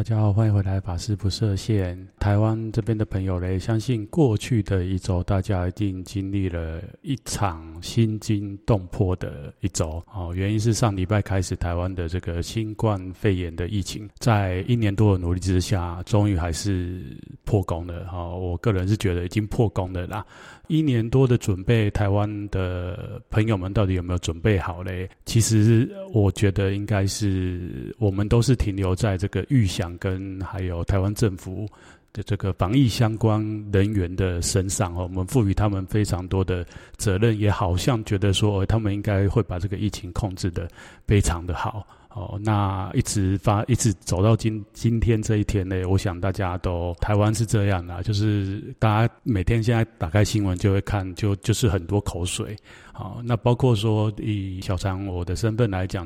大家好，欢迎回来，法师不设限。台湾这边的朋友嘞，相信过去的一周，大家一定经历了一场心惊动魄的一周哦。原因是上礼拜开始，台湾的这个新冠肺炎的疫情，在一年多的努力之下，终于还是破功了哈。我个人是觉得已经破功了啦。一年多的准备，台湾的朋友们到底有没有准备好嘞？其实我觉得应该是我们都是停留在这个预想跟还有台湾政府的这个防疫相关人员的身上哦，我们赋予他们非常多的责任，也好像觉得说他们应该会把这个疫情控制得非常的好。哦，那一直发，一直走到今今天这一天呢，我想大家都台湾是这样的，就是大家每天现在打开新闻就会看，就就是很多口水。好，那包括说以小常我的身份来讲，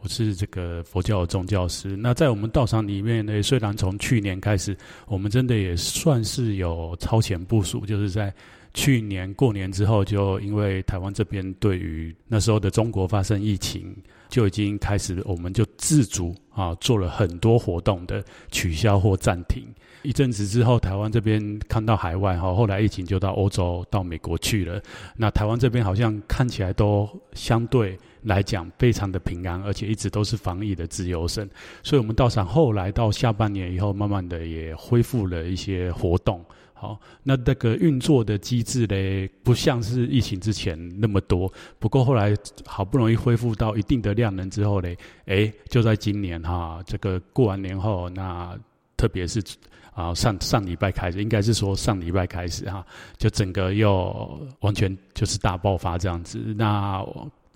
我是这个佛教的宗教师。那在我们道场里面呢，虽然从去年开始，我们真的也算是有超前部署，就是在去年过年之后，就因为台湾这边对于那时候的中国发生疫情。就已经开始，我们就自主啊做了很多活动的取消或暂停。一阵子之后，台湾这边看到海外哈，后来疫情就到欧洲、到美国去了。那台湾这边好像看起来都相对来讲非常的平安，而且一直都是防疫的自由身。所以，我们道场后来到下半年以后，慢慢的也恢复了一些活动。好，那这个运作的机制呢，不像是疫情之前那么多。不过后来好不容易恢复到一定的量能之后呢，诶，就在今年哈，这个过完年后，那特别是啊上上礼拜开始，应该是说上礼拜开始哈，就整个又完全就是大爆发这样子。那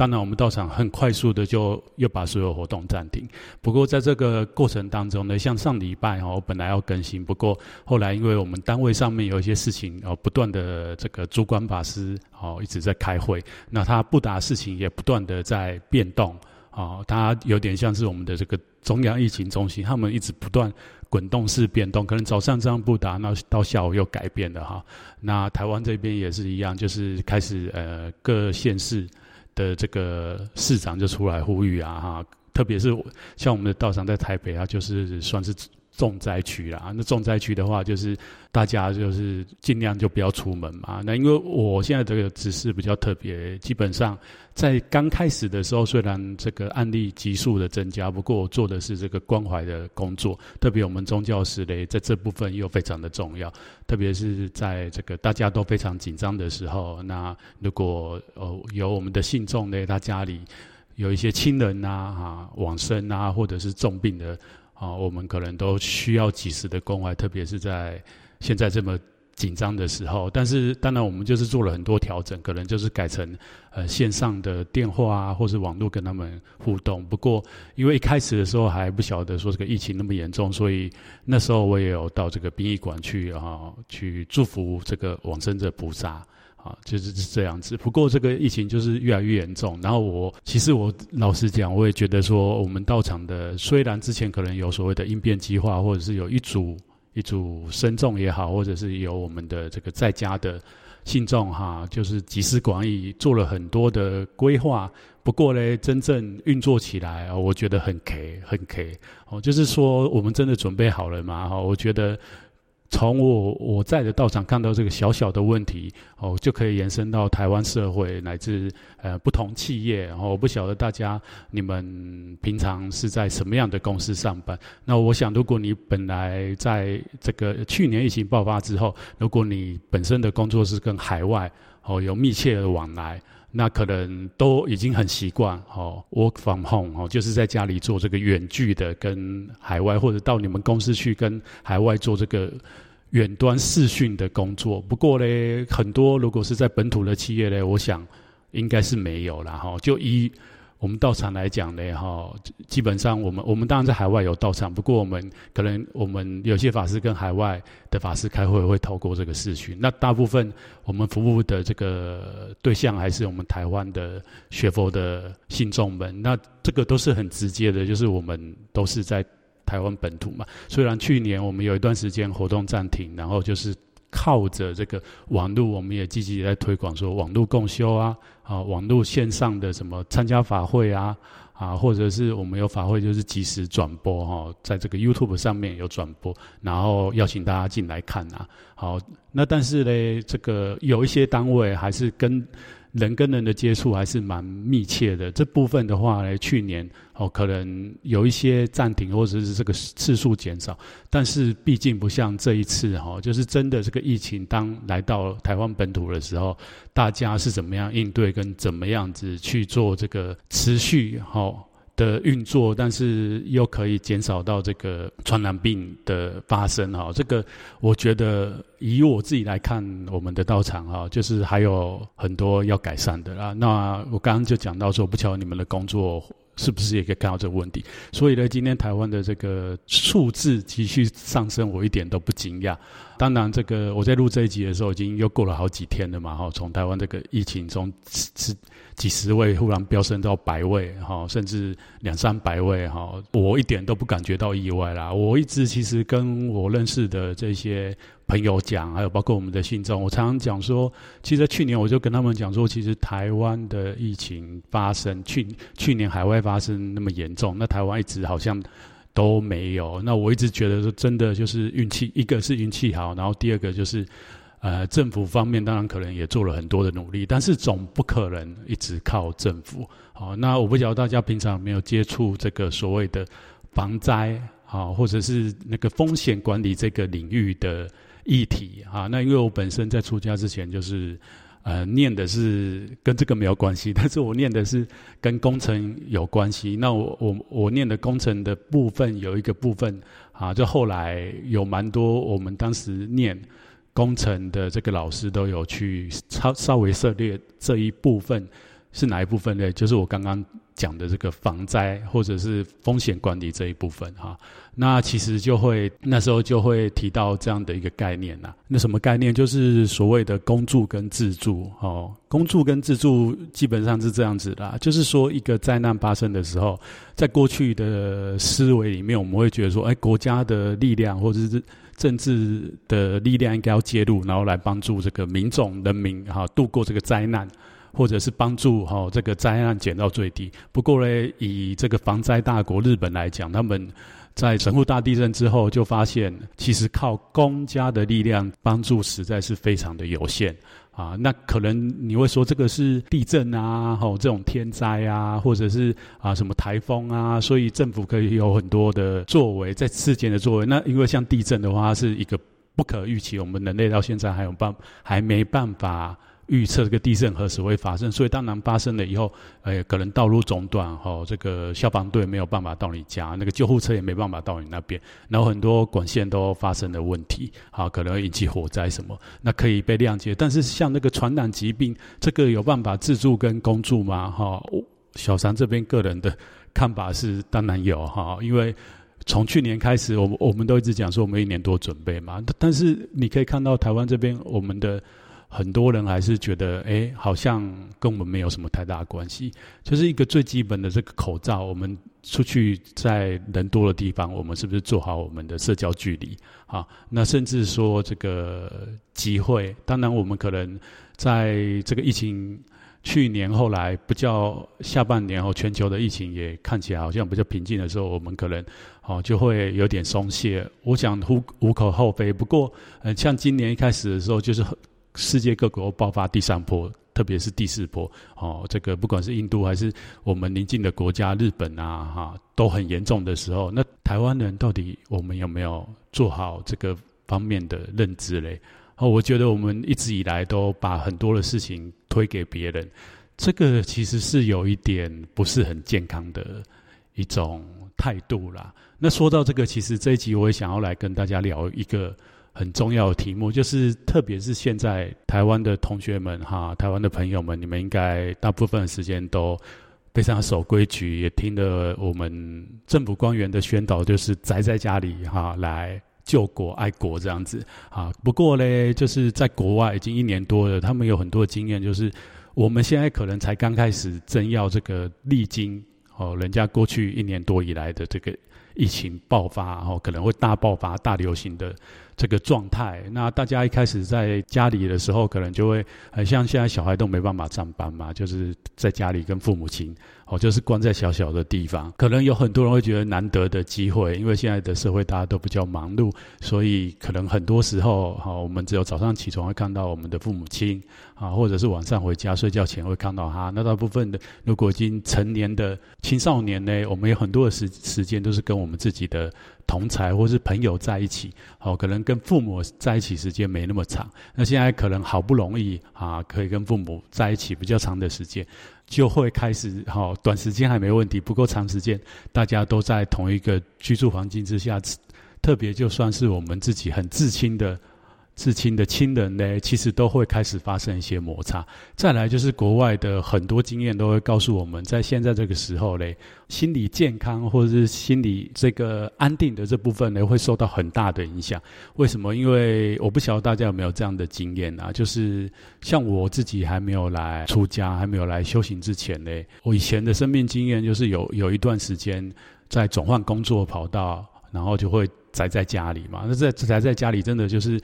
当然，我们道场很快速的就又把所有活动暂停。不过，在这个过程当中呢，像上礼拜哈，我本来要更新，不过后来因为我们单位上面有一些事情哦，不断的这个主管法师哦一直在开会，那他布达事情也不断的在变动啊，他有点像是我们的这个中央疫情中心，他们一直不断滚动式变动，可能早上这样布达，那到下午又改变了哈。那台湾这边也是一样，就是开始呃各县市。的这个市长就出来呼吁啊，哈，特别是像我们的道长在台北啊，就是算是重灾区啦。那重灾区的话，就是大家就是尽量就不要出门嘛。那因为我现在这个指示比较特别，基本上在刚开始的时候，虽然这个案例急速的增加，不过我做的是这个关怀的工作。特别我们宗教师嘞，在这部分又非常的重要。特别是在这个大家都非常紧张的时候，那如果呃有我们的信众呢，他家里有一些亲人呐，哈往生啊，或者是重病的。啊，我们可能都需要及时的关怀，特别是在现在这么紧张的时候。但是，当然我们就是做了很多调整，可能就是改成呃线上的电话啊，或是网络跟他们互动。不过，因为一开始的时候还不晓得说这个疫情那么严重，所以那时候我也有到这个殡仪馆去啊，去祝福这个往生者菩萨。啊，就是是这样子。不过这个疫情就是越来越严重。然后我其实我老实讲，我也觉得说，我们到场的虽然之前可能有所谓的应变计划，或者是有一组一组僧众也好，或者是有我们的这个在家的信众哈，就是集思广益做了很多的规划。不过呢，真正运作起来，我觉得很 K 很 K 哦，就是说我们真的准备好了吗？哈，我觉得。从我我在的道场看到这个小小的问题哦，就可以延伸到台湾社会乃至呃不同企业。然后我不晓得大家你们平常是在什么样的公司上班？那我想，如果你本来在这个去年疫情爆发之后，如果你本身的工作是跟海外哦有密切的往来。那可能都已经很习惯哦，work from home 哦，就是在家里做这个远距的跟海外，或者到你们公司去跟海外做这个远端视讯的工作。不过呢，很多如果是在本土的企业呢，我想应该是没有啦哈，就以。我们道场来讲呢，哈，基本上我们我们当然在海外有道场，不过我们可能我们有些法师跟海外的法师开会会透过这个视讯，那大部分我们服务的这个对象还是我们台湾的学佛的信众们，那这个都是很直接的，就是我们都是在台湾本土嘛。虽然去年我们有一段时间活动暂停，然后就是。靠着这个网络，我们也积极在推广说网络共修啊，啊，网络线上的什么参加法会啊，啊，或者是我们有法会就是即时转播哈，在这个 YouTube 上面有转播，然后邀请大家进来看啊。好，那但是呢，这个有一些单位还是跟。人跟人的接触还是蛮密切的，这部分的话呢，去年哦可能有一些暂停或者是这个次数减少，但是毕竟不像这一次哈，就是真的这个疫情当来到台湾本土的时候，大家是怎么样应对跟怎么样子去做这个持续哈。的运作，但是又可以减少到这个传染病的发生哈。这个我觉得以我自己来看，我们的道场哈，就是还有很多要改善的啦。那我刚刚就讲到说，不巧你们的工作是不是也可以看到这个问题。所以呢，今天台湾的这个数字继续上升，我一点都不惊讶。当然，这个我在录这一集的时候，已经又过了好几天了嘛哈。从台湾这个疫情中是。几十位忽然飙升到百位，哈，甚至两三百位，哈，我一点都不感觉到意外啦。我一直其实跟我认识的这些朋友讲，还有包括我们的信众，我常常讲说，其实去年我就跟他们讲说，其实台湾的疫情发生，去去年海外发生那么严重，那台湾一直好像都没有。那我一直觉得说，真的就是运气，一个是运气好，然后第二个就是。呃，政府方面当然可能也做了很多的努力，但是总不可能一直靠政府。好，那我不晓得大家平常有没有接触这个所谓的防灾，啊，或者是那个风险管理这个领域的议题啊。那因为我本身在出家之前就是呃念的是跟这个没有关系，但是我念的是跟工程有关系。那我我我念的工程的部分有一个部分啊，就后来有蛮多我们当时念。工程的这个老师都有去稍稍微涉猎这一部分，是哪一部分呢？就是我刚刚讲的这个防灾或者是风险管理这一部分哈。那其实就会那时候就会提到这样的一个概念呐。那什么概念？就是所谓的公助跟自助哦。公助跟自助基本上是这样子的，就是说一个灾难发生的时候，在过去的思维里面，我们会觉得说，哎，国家的力量或者是。政治的力量应该要介入，然后来帮助这个民众、人民哈度过这个灾难，或者是帮助哈这个灾难减到最低。不过呢，以这个防灾大国日本来讲，他们在神户大地震之后就发现，其实靠公家的力量帮助实在是非常的有限。啊，那可能你会说这个是地震啊，吼这种天灾啊，或者是啊什么台风啊，所以政府可以有很多的作为，在事件的作为。那因为像地震的话，是一个不可预期，我们人类到现在还有办还没办法。预测这个地震何时会发生，所以当然发生了以后，呃，可能道路中断，哈，这个消防队没有办法到你家，那个救护车也没办法到你那边，然后很多管线都发生了问题，好，可能引起火灾什么，那可以被谅解。但是像那个传染疾病，这个有办法自助跟公助吗？哈，小三这边个人的看法是，当然有哈，因为从去年开始，我们我们都一直讲说我们一年多准备嘛，但是你可以看到台湾这边我们的。很多人还是觉得，哎，好像跟我们没有什么太大关系。就是一个最基本的这个口罩，我们出去在人多的地方，我们是不是做好我们的社交距离？啊，那甚至说这个集会，当然我们可能在这个疫情去年后来比较下半年后，全球的疫情也看起来好像比较平静的时候，我们可能哦就会有点松懈。我想无无可厚非。不过，呃，像今年一开始的时候，就是。世界各国爆发第三波，特别是第四波，哦，这个不管是印度还是我们邻近的国家日本啊，哈，都很严重的时候，那台湾人到底我们有没有做好这个方面的认知嘞？哦，我觉得我们一直以来都把很多的事情推给别人，这个其实是有一点不是很健康的一种态度啦。那说到这个，其实这一集我也想要来跟大家聊一个。很重要的题目，就是特别是现在台湾的同学们哈，台湾的朋友们，你们应该大部分的时间都非常守规矩，也听了我们政府官员的宣导，就是宅在家里哈，来救国爱国这样子啊。不过呢，就是在国外已经一年多了，他们有很多的经验，就是我们现在可能才刚开始真要这个历经哦，人家过去一年多以来的这个疫情爆发，哦，可能会大爆发、大流行的。这个状态。那大家一开始在家里的时候，可能就会很像现在小孩都没办法上班嘛，就是在家里跟父母亲。哦，就是关在小小的地方，可能有很多人会觉得难得的机会，因为现在的社会大家都比较忙碌，所以可能很多时候，哈，我们只有早上起床会看到我们的父母亲，啊，或者是晚上回家睡觉前会看到他。那大部分的，如果已经成年的青少年呢，我们有很多的时时间都是跟我们自己的同侪或是朋友在一起，哦，可能跟父母在一起时间没那么长。那现在可能好不容易啊，可以跟父母在一起比较长的时间。就会开始哈，短时间还没问题，不够长时间，大家都在同一个居住环境之下，特别就算是我们自己很至亲的。至亲的亲人呢，其实都会开始发生一些摩擦。再来就是国外的很多经验都会告诉我们，在现在这个时候嘞，心理健康或者是心理这个安定的这部分呢，会受到很大的影响。为什么？因为我不晓得大家有没有这样的经验啊？就是像我自己还没有来出家，还没有来修行之前呢，我以前的生命经验就是有有一段时间在转换工作跑道，然后就会宅在家里嘛。那在宅在家里，真的就是。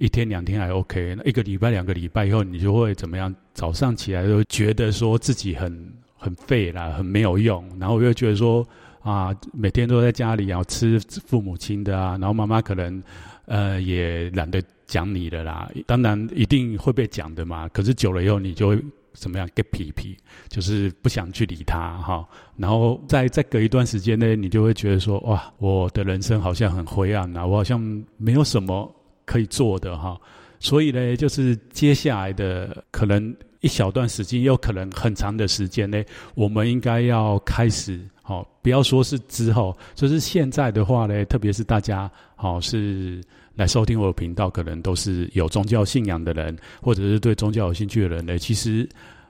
一天两天还 OK，那一个礼拜两个礼拜以后，你就会怎么样？早上起来就觉得说自己很很废啦，很没有用，然后又觉得说啊，每天都在家里要吃父母亲的啊，然后妈妈可能呃也懒得讲你的啦，当然一定会被讲的嘛。可是久了以后，你就会怎么样？get 皮皮，就是不想去理他哈。然后再再隔一段时间呢，你就会觉得说哇，我的人生好像很灰暗啊，我好像没有什么。可以做的哈，所以呢，就是接下来的可能一小段时间，又可能很长的时间呢，我们应该要开始，好，不要说是之后，就是现在的话呢，特别是大家好是来收听我的频道，可能都是有宗教信仰的人，或者是对宗教有兴趣的人呢，其实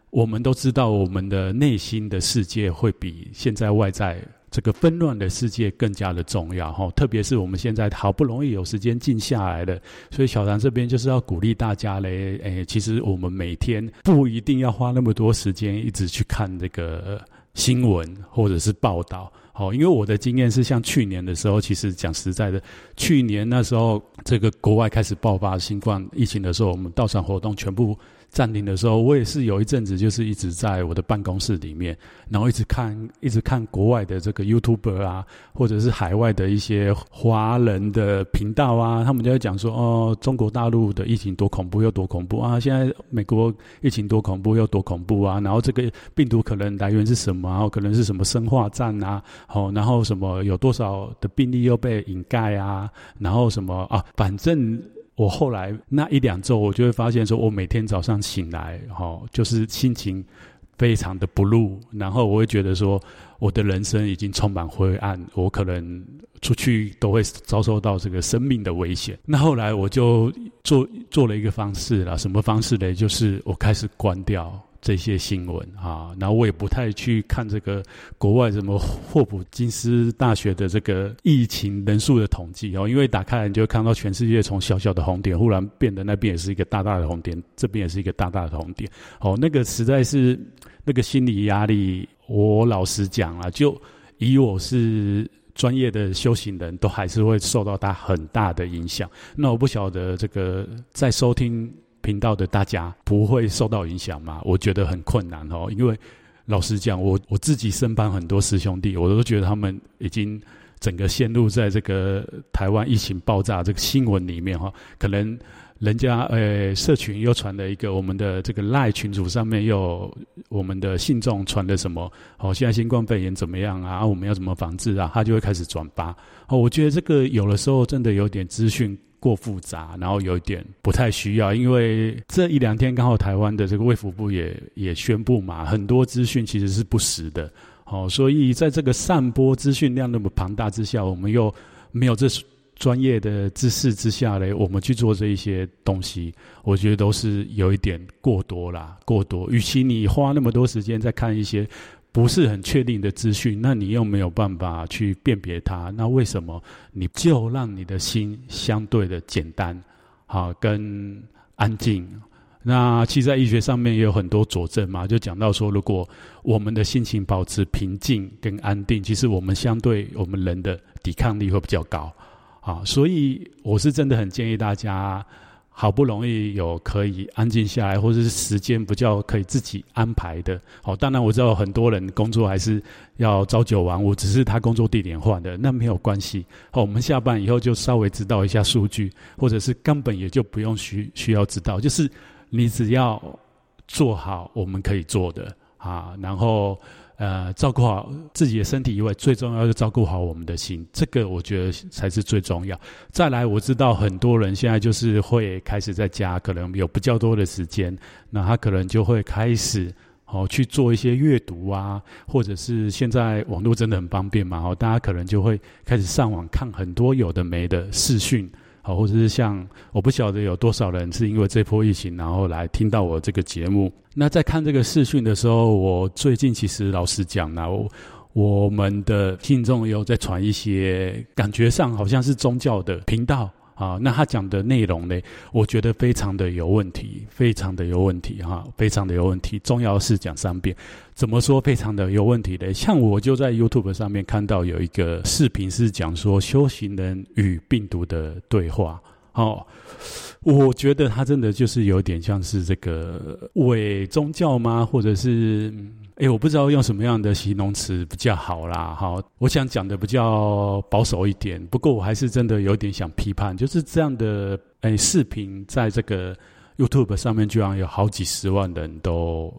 我们都知道，我们的内心的世界会比现在外在。这个纷乱的世界更加的重要哈，特别是我们现在好不容易有时间静下来了，所以小唐这边就是要鼓励大家嘞，诶，其实我们每天不一定要花那么多时间一直去看这个新闻或者是报道，好，因为我的经验是像去年的时候，其实讲实在的，去年那时候这个国外开始爆发新冠疫情的时候，我们到场活动全部。暂停的时候，我也是有一阵子，就是一直在我的办公室里面，然后一直看，一直看国外的这个 YouTuber 啊，或者是海外的一些华人的频道啊，他们就在讲说，哦，中国大陆的疫情多恐怖，又多恐怖啊！现在美国疫情多恐怖，又多恐怖啊！然后这个病毒可能来源是什么？然后可能是什么生化战啊？好，然后什么有多少的病例又被掩盖啊？然后什么啊？反正。我后来那一两周，我就会发现说，我每天早上醒来，哈，就是心情非常的 blue，然后我会觉得说，我的人生已经充满灰暗，我可能出去都会遭受到这个生命的危险。那后来我就做做了一个方式啦，什么方式呢？就是我开始关掉。这些新闻啊，然后我也不太去看这个国外什么霍普金斯大学的这个疫情人数的统计哦，因为打开来你就看到全世界从小小的红点忽然变得那边也是一个大大的红点，这边也是一个大大的红点哦，那个实在是那个心理压力，我老实讲啊，就以我是专业的修行人都还是会受到它很大的影响。那我不晓得这个在收听。频道的大家不会受到影响吗？我觉得很困难哦，因为老实讲，我我自己身旁很多师兄弟，我都觉得他们已经整个陷入在这个台湾疫情爆炸这个新闻里面哈。可能人家呃社群又传了一个我们的这个赖群组上面又我们的信众传的什么哦，现在新冠肺炎怎么样啊？我们要怎么防治啊？他就会开始转发哦。我觉得这个有的时候真的有点资讯。过复杂，然后有一点不太需要，因为这一两天刚好台湾的这个卫福部也也宣布嘛，很多资讯其实是不实的，好、所以在这个散播资讯量那么庞大之下，我们又没有这专业的知识之下呢，我们去做这一些东西，我觉得都是有一点过多啦，过多。与其你花那么多时间在看一些。不是很确定的资讯，那你又没有办法去辨别它，那为什么你就让你的心相对的简单，好跟安静？那其实在医学上面也有很多佐证嘛，就讲到说，如果我们的心情保持平静跟安定，其实我们相对我们人的抵抗力会比较高。啊，所以我是真的很建议大家。好不容易有可以安静下来，或者是时间比较可以自己安排的。好，当然我知道很多人工作还是要朝九晚五，只是他工作地点换的，那没有关系。好，我们下班以后就稍微知道一下数据，或者是根本也就不用需需要知道，就是你只要做好我们可以做的啊，然后。呃，照顾好自己的身体以外，最重要是照顾好我们的心，这个我觉得才是最重要。再来，我知道很多人现在就是会开始在家，可能有比较多的时间，那他可能就会开始哦去做一些阅读啊，或者是现在网络真的很方便嘛，哦，大家可能就会开始上网看很多有的没的视讯。好，或者是像我不晓得有多少人是因为这波疫情，然后来听到我这个节目。那在看这个视讯的时候，我最近其实老实讲呢，我我们的听众有在传一些感觉上好像是宗教的频道。啊，那他讲的内容呢，我觉得非常的有问题，非常的有问题哈，非常的有问题。重要事讲三遍，怎么说非常的有问题呢？像我就在 YouTube 上面看到有一个视频是讲说修行人与病毒的对话，哦，我觉得他真的就是有点像是这个伪宗教吗？或者是？哎，我不知道用什么样的形容词比较好啦，哈，我想讲的比较保守一点。不过我还是真的有点想批判，就是这样的哎，视频在这个 YouTube 上面居然有好几十万人都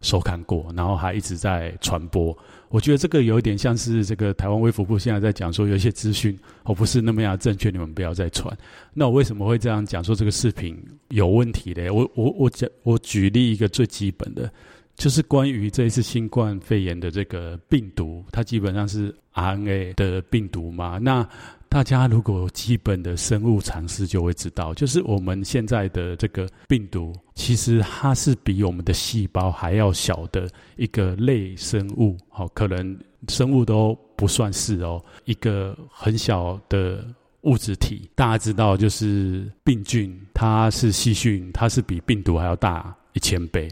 收看过，然后还一直在传播。我觉得这个有点像是这个台湾微服部现在在讲说，有一些资讯哦不是那么样正确，你们不要再传。那我为什么会这样讲说这个视频有问题呢？我我我讲我举例一个最基本的。就是关于这一次新冠肺炎的这个病毒，它基本上是 RNA 的病毒嘛。那大家如果基本的生物常识，就会知道，就是我们现在的这个病毒，其实它是比我们的细胞还要小的一个类生物。好，可能生物都不算是哦，一个很小的物质体。大家知道，就是病菌，它是细菌，它是比病毒还要大一千倍。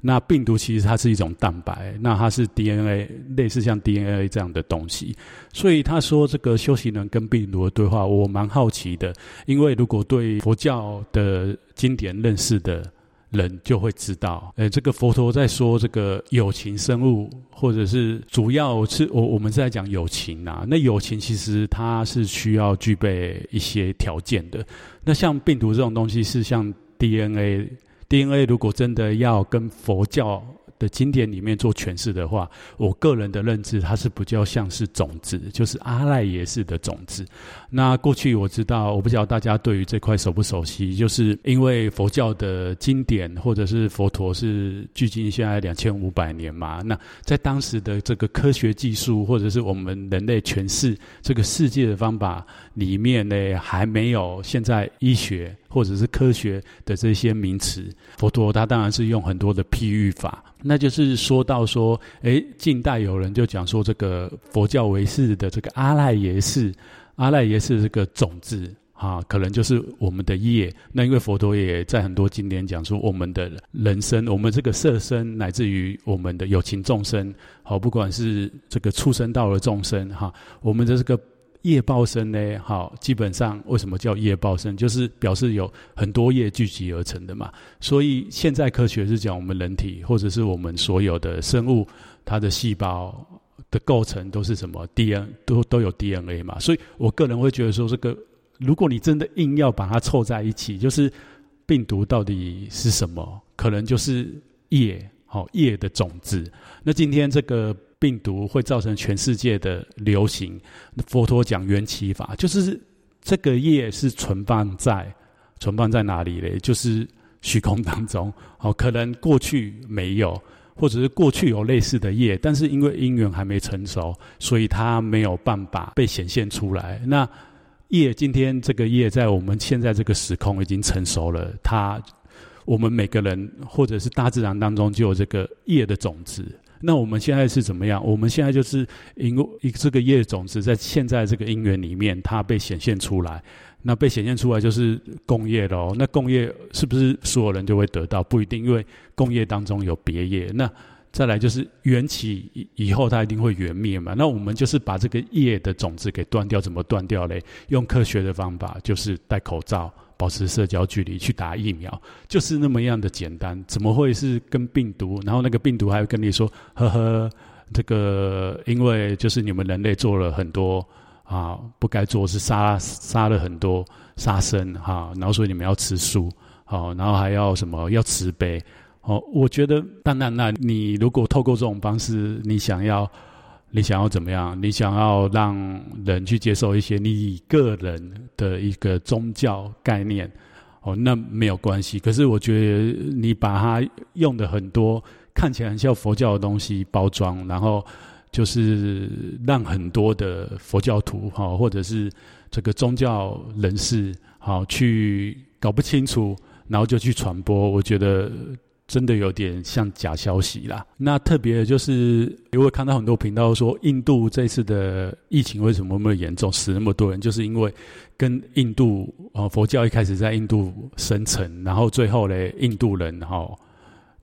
那病毒其实它是一种蛋白，那它是 DNA，类似像 DNA 这样的东西。所以他说这个修行人跟病毒的对话，我蛮好奇的。因为如果对佛教的经典认识的人就会知道，诶，这个佛陀在说这个友情生物，或者是主要是我我们是在讲友情啊。那友情其实它是需要具备一些条件的。那像病毒这种东西是像 DNA。DNA 如果真的要跟佛教的经典里面做诠释的话，我个人的认知，它是比较像是种子，就是阿赖耶识的种子。那过去我知道，我不知道大家对于这块熟不熟悉，就是因为佛教的经典或者是佛陀是距今现在两千五百年嘛，那在当时的这个科学技术或者是我们人类诠释这个世界的方法里面呢，还没有现在医学或者是科学的这些名词。佛陀他当然是用很多的譬喻法。那就是说到说，诶，近代有人就讲说，这个佛教为识的这个阿赖耶识，阿赖耶识这个种子啊，可能就是我们的业。那因为佛陀也在很多经典讲说，我们的人生，我们这个色身，乃至于我们的有情众生，好，不管是这个畜生道的众生，哈，我们的这个。夜报生呢？好，基本上为什么叫夜报生？就是表示有很多夜聚集而成的嘛。所以现在科学是讲我们人体或者是我们所有的生物，它的细胞的构成都是什么？D N 都都有 DNA 嘛。所以我个人会觉得说，这个如果你真的硬要把它凑在一起，就是病毒到底是什么？可能就是业，好，业的种子。那今天这个。病毒会造成全世界的流行。佛陀讲缘起法，就是这个业是存放在存放在哪里嘞？就是虚空当中。哦，可能过去没有，或者是过去有类似的业，但是因为因缘还没成熟，所以它没有办法被显现出来。那业今天这个业在我们现在这个时空已经成熟了，它我们每个人或者是大自然当中就有这个业的种子。那我们现在是怎么样？我们现在就是因为这个业种子在现在这个因缘里面，它被显现出来。那被显现出来就是共业喽、那共业是不是所有人就会得到？不一定，因为共业当中有别业。那再来就是缘起以以后它一定会缘灭嘛。那我们就是把这个业的种子给断掉，怎么断掉嘞？用科学的方法，就是戴口罩。保持社交距离，去打疫苗，就是那么样的简单。怎么会是跟病毒？然后那个病毒还会跟你说：“呵呵，这个因为就是你们人类做了很多啊不该做，是杀杀了很多杀生哈、然后所以你们要吃素，好、然后还要什么要慈悲。哦、我觉得当然，那你如果透过这种方式，你想要。你想要怎么样？你想要让人去接受一些你个人的一个宗教概念，哦，那没有关系。可是我觉得你把它用的很多看起来很像佛教的东西包装，然后就是让很多的佛教徒哈，或者是这个宗教人士好去搞不清楚，然后就去传播。我觉得。真的有点像假消息啦。那特别就是，因为看到很多频道说，印度这次的疫情为什么那么严重，死那么多人，就是因为跟印度啊佛教一开始在印度生成，然后最后呢，印度人哈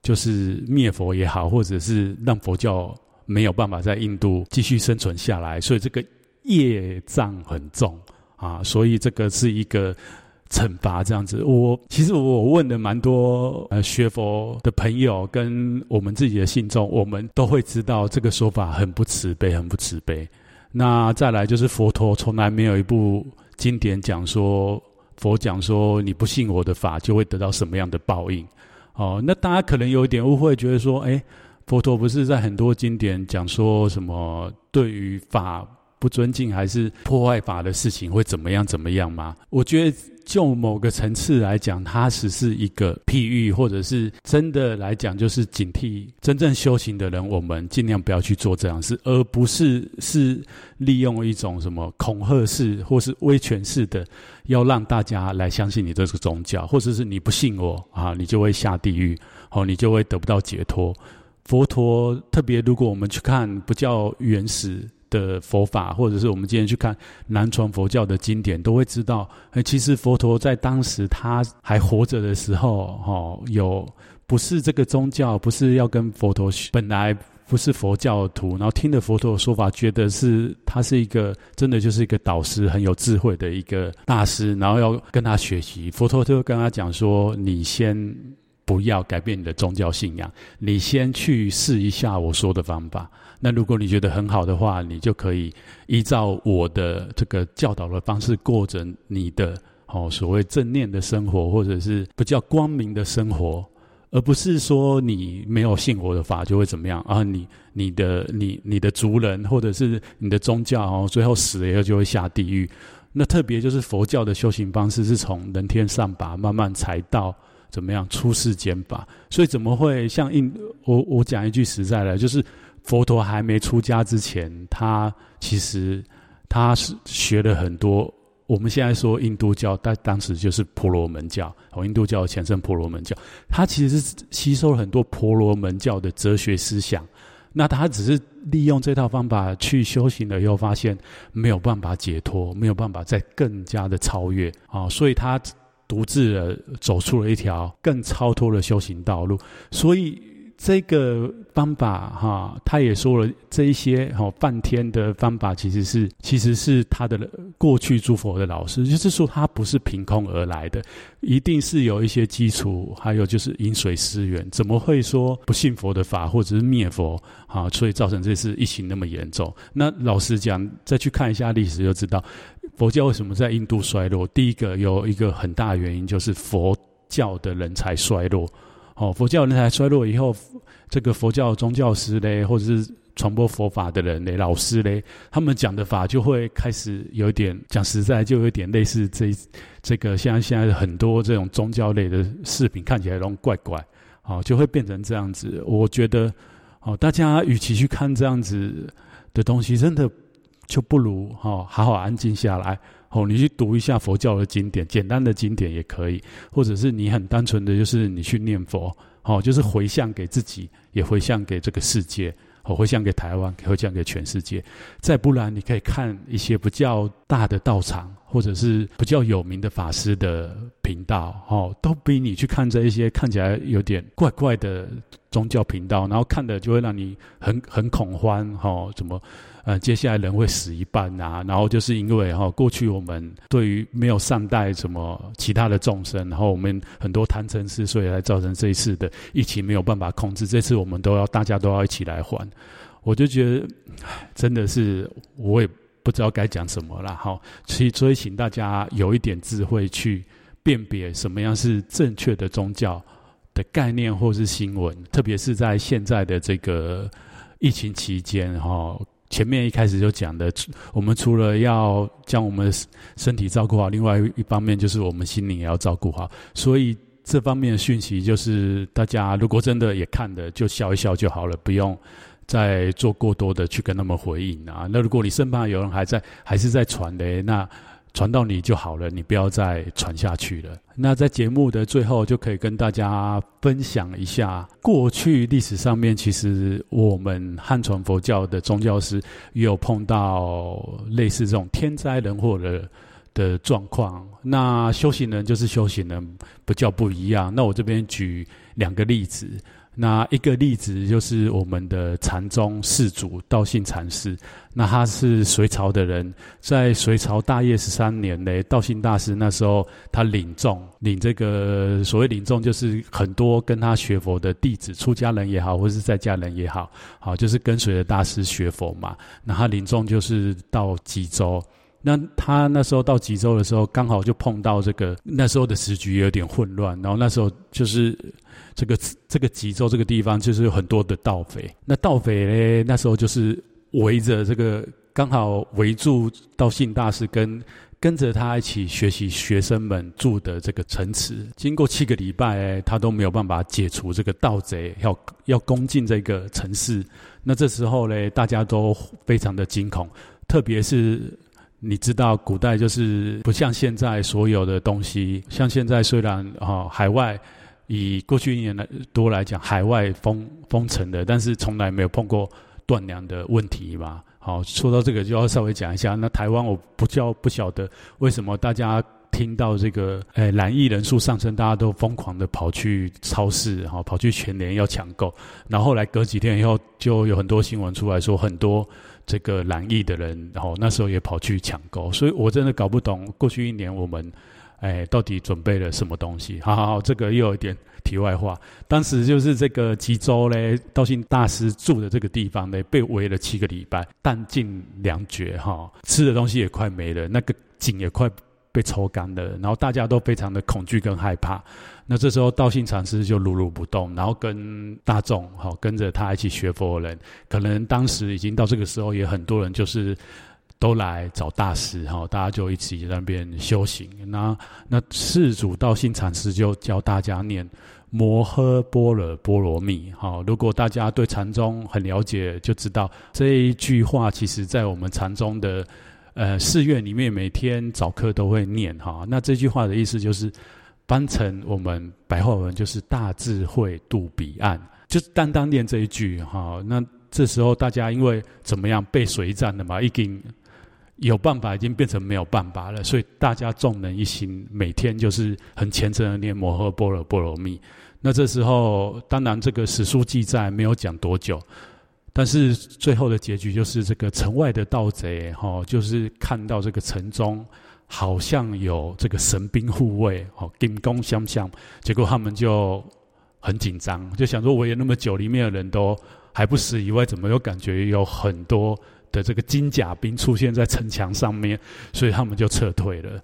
就是灭佛也好，或者是让佛教没有办法在印度继续生存下来，所以这个业障很重啊，所以这个是一个。惩罚这样子，我其实我问的蛮多呃学佛的朋友跟我们自己的信众，我们都会知道这个说法很不慈悲，很不慈悲。那再来就是佛陀从来没有一部经典讲说，佛讲说你不信我的法就会得到什么样的报应。哦，那大家可能有一点误会，觉得说，哎，佛陀不是在很多经典讲说什么对于法不尊敬还是破坏法的事情会怎么样怎么样吗？我觉得。就某个层次来讲，它只是一个譬喻，或者是真的来讲，就是警惕真正修行的人，我们尽量不要去做这样事，而不是是利用一种什么恐吓式或是威权式的，要让大家来相信你这个宗教，或者是你不信我啊，你就会下地狱，哦，你就会得不到解脱。佛陀特别，如果我们去看不叫原始。的佛法，或者是我们今天去看南传佛教的经典，都会知道，哎，其实佛陀在当时他还活着的时候，哈，有不是这个宗教，不是要跟佛陀学本来不是佛教徒，然后听了佛陀的说法，觉得是他是一个真的就是一个导师，很有智慧的一个大师，然后要跟他学习，佛陀就跟他讲说：“你先不要改变你的宗教信仰，你先去试一下我说的方法。”那如果你觉得很好的话，你就可以依照我的这个教导的方式过着你的哦所谓正念的生活，或者是比较光明的生活，而不是说你没有信我的法就会怎么样啊？你你的你你的族人或者是你的宗教哦，最后死了以后就会下地狱。那特别就是佛教的修行方式是从人天上拔慢慢才到怎么样出世间法，所以怎么会像印我我讲一句实在的，就是。佛陀还没出家之前，他其实他是学了很多。我们现在说印度教，但当时就是婆罗门教，哦，印度教的前身婆罗门教。他其实是吸收了很多婆罗门教的哲学思想。那他只是利用这套方法去修行了以后，发现没有办法解脱，没有办法再更加的超越啊，所以他独自的走出了一条更超脱的修行道路。所以。这个方法哈，他也说了，这一些哈梵天的方法其实是其实是他的过去诸佛的老师，就是说他不是凭空而来的，一定是有一些基础，还有就是饮水思源，怎么会说不信佛的法或者是灭佛啊？所以造成这次疫情那么严重。那老实讲，再去看一下历史就知道，佛教为什么在印度衰落？第一个有一个很大的原因就是佛教的人才衰落。哦，佛教人才衰落以后，这个佛教宗教师嘞，或者是传播佛法的人嘞，老师嘞，他们讲的法就会开始有一点讲实在，就有点类似这这个像现在很多这种宗教类的视频看起来都怪怪，哦，就会变成这样子。我觉得，哦，大家与其去看这样子的东西，真的就不如、哦、好好安静下来。哦，你去读一下佛教的经典，简单的经典也可以，或者是你很单纯的就是你去念佛，哦，就是回向给自己，也回向给这个世界，哦，回向给台湾，回向给全世界。再不然，你可以看一些比较大的道场，或者是比较有名的法师的频道，哦，都比你去看这一些看起来有点怪怪的宗教频道，然后看的就会让你很很恐慌，哈，怎么？呃，接下来人会死一半啊，然后就是因为哈、哦，过去我们对于没有善待什么其他的众生，然后我们很多贪嗔痴，所以才造成这一次的疫情没有办法控制。这次我们都要大家都要一起来还，我就觉得真的是我也不知道该讲什么了哈。所以所以请大家有一点智慧去辨别什么样是正确的宗教的概念或是新闻，特别是在现在的这个疫情期间哈。前面一开始就讲的，我们除了要将我们身体照顾好，另外一方面就是我们心灵也要照顾好。所以这方面的讯息就是，大家如果真的也看的，就笑一笑就好了，不用再做过多的去跟他们回应啊。那如果你身旁有人还在，还是在传的，那。传到你就好了，你不要再传下去了。那在节目的最后，就可以跟大家分享一下，过去历史上面，其实我们汉传佛教的宗教师也有碰到类似这种天灾人祸的的状况。那修行人就是修行人，不叫不一样。那我这边举两个例子。那一个例子就是我们的禅宗释祖道信禅师，那他是隋朝的人，在隋朝大业十三年呢，道信大师那时候他领众，领这个所谓领众就是很多跟他学佛的弟子，出家人也好，或是在家人也好，好就是跟随着大师学佛嘛。那他领众就是到吉州，那他那时候到吉州的时候，刚好就碰到这个那时候的时局有点混乱，然后那时候就是。这个这个吉州这个地方就是有很多的盗匪，那盗匪呢，那时候就是围着这个，刚好围住道信大师跟跟着他一起学习学生们住的这个城池。经过七个礼拜，他都没有办法解除这个盗贼要要攻进这个城市。那这时候呢，大家都非常的惊恐，特别是你知道，古代就是不像现在所有的东西，像现在虽然啊、哦、海外。以过去一年来多来讲，海外封封城的，但是从来没有碰过断粮的问题嘛。好，说到这个就要稍微讲一下。那台湾我不叫不晓得为什么大家听到这个，诶染疫人数上升，大家都疯狂的跑去超市，哈，跑去全联要抢购。然后后来隔几天以后，就有很多新闻出来说，很多这个染疫的人，然后那时候也跑去抢购。所以我真的搞不懂过去一年我们。哎，到底准备了什么东西？好好好，这个又有一点题外话。当时就是这个吉州嘞，道信大师住的这个地方呢，被围了七个礼拜，弹尽粮绝哈，吃的东西也快没了，那个井也快被抽干了，然后大家都非常的恐惧跟害怕。那这时候道信禅师就如如不动，然后跟大众哈，跟着他一起学佛的人，可能当时已经到这个时候，也很多人就是。都来找大师哈，大家就一起在那边修行。那那世祖道信禅师就教大家念摩诃般若波罗蜜。哈，如果大家对禅宗很了解，就知道这一句话，其实在我们禅宗的呃寺院里面，每天早课都会念哈。那这句话的意思就是，翻成我们白话文就是大智慧度彼岸，就是单单念这一句哈。那这时候大家因为怎么样背水一战的嘛，已经。有办法已经变成没有办法了，所以大家众人一心，每天就是很虔诚的念摩诃般若波罗蜜。那这时候，当然这个史书记载没有讲多久，但是最后的结局就是这个城外的盗贼，哈，就是看到这个城中好像有这个神兵护卫，哦，金光相向，结果他们就很紧张，就想说围了那么久，里面的人都还不死以外，怎么又感觉有很多？的这个金甲兵出现在城墙上面，所以他们就撤退了。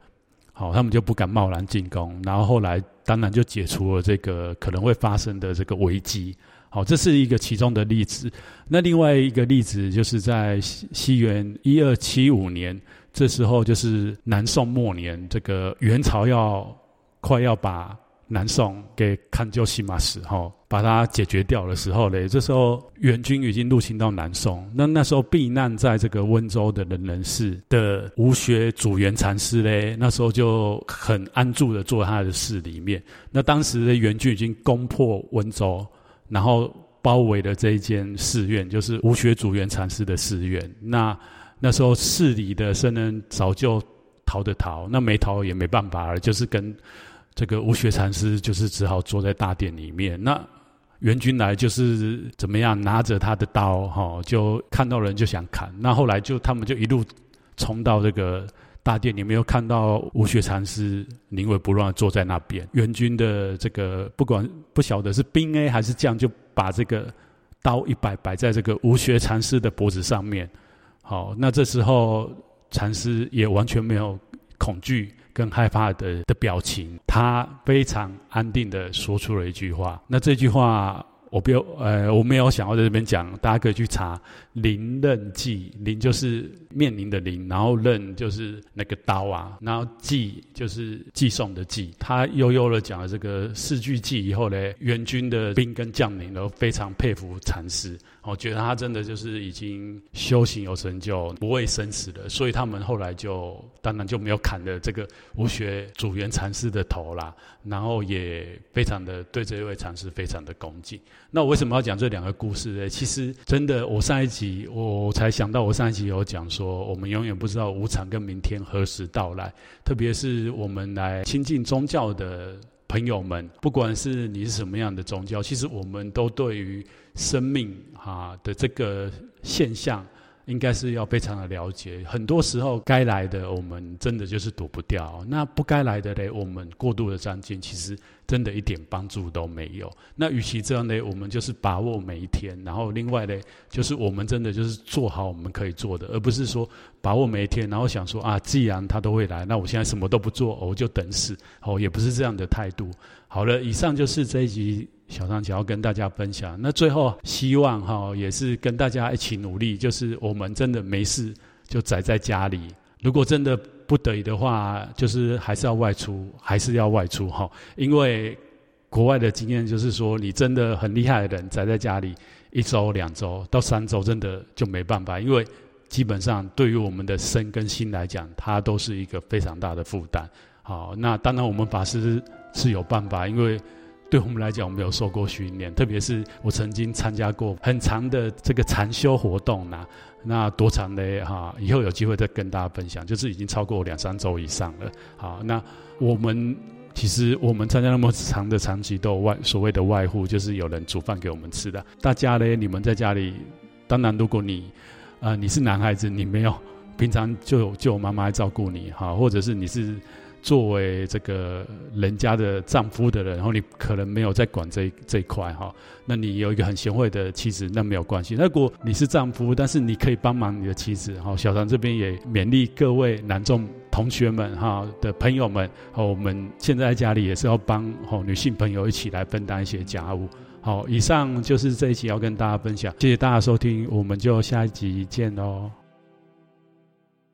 好，他们就不敢贸然进攻。然后后来当然就解除了这个可能会发生的这个危机。好，这是一个其中的例子。那另外一个例子就是在西西元一二七五年，这时候就是南宋末年，这个元朝要快要把。南宋给勘就西马时候，把它解决掉的时候嘞，这时候元军已经入侵到南宋。那那时候避难在这个温州的仁人寺的吴学祖元禅师嘞，那时候就很安住的坐他的寺里面。那当时的元军已经攻破温州，然后包围了这一间寺院，就是吴学祖元禅师的寺院。那那时候寺里的僧人早就。逃的逃，那没逃也没办法了，就是跟这个无学禅师就是只好坐在大殿里面。那援军来就是怎么样，拿着他的刀哈，就看到人就想砍。那后来就他们就一路冲到这个大殿里面，又看到无学禅师临危不乱坐在那边。援军的这个不管不晓得是兵 A 还是将，就把这个。刀一摆摆在这个无学禅师的脖子上面，好，那这时候禅师也完全没有恐惧跟害怕的的表情，他非常安定的说出了一句话，那这句话。我不要，呃，我没有想要在这边讲，大家可以去查“临刃记”，临就是面临的临，然后刃就是那个刀啊，然后记就是寄送的寄。他悠悠的讲了这个四句偈以后呢，援军的兵跟将领都非常佩服禅师。我觉得他真的就是已经修行有成就，不畏生死的，所以他们后来就当然就没有砍了这个无学主缘禅师的头啦，然后也非常的对这位禅师非常的恭敬。那我为什么要讲这两个故事呢？其实真的，我上一集我才想到，我上一集有讲说，我们永远不知道无常跟明天何时到来，特别是我们来亲近宗教的朋友们，不管是你是什么样的宗教，其实我们都对于生命哈的这个现象，应该是要非常的了解。很多时候该来的，我们真的就是躲不掉；那不该来的嘞，我们过度的张进，其实真的一点帮助都没有。那与其这样呢，我们就是把握每一天。然后另外嘞，就是我们真的就是做好我们可以做的，而不是说把握每一天，然后想说啊，既然他都会来，那我现在什么都不做，我就等死。哦，也不是这样的态度。好了，以上就是这一集。小张想要跟大家分享，那最后希望哈也是跟大家一起努力，就是我们真的没事就宅在家里，如果真的不得已的话，就是还是要外出，还是要外出哈，因为国外的经验就是说，你真的很厉害的人宅在家里一周、两周到三周，真的就没办法，因为基本上对于我们的身跟心来讲，它都是一个非常大的负担。好，那当然我们法师是有办法，因为。对我们来讲，我们有受过训练，特别是我曾经参加过很长的这个禅修活动呐，那多长呢哈？以后有机会再跟大家分享，就是已经超过两三周以上了。好，那我们其实我们参加那么长的长期都有外所谓的外护，就是有人煮饭给我们吃的。大家呢，你们在家里，当然如果你啊、你是男孩子，你没有平常就有就有妈妈来照顾你哈，或者是你是。作为这个人家的丈夫的人，然后你可能没有在管这这一块哈，那你有一个很贤惠的妻子，那没有关系。如果你是丈夫，但是你可以帮忙你的妻子，哈，小唐这边也勉励各位男众同学们哈的朋友们，好，我们现在在家里也是要帮好女性朋友一起来分担一些家务。好，以上就是这一集要跟大家分享，谢谢大家收听，我们就下一集见喽。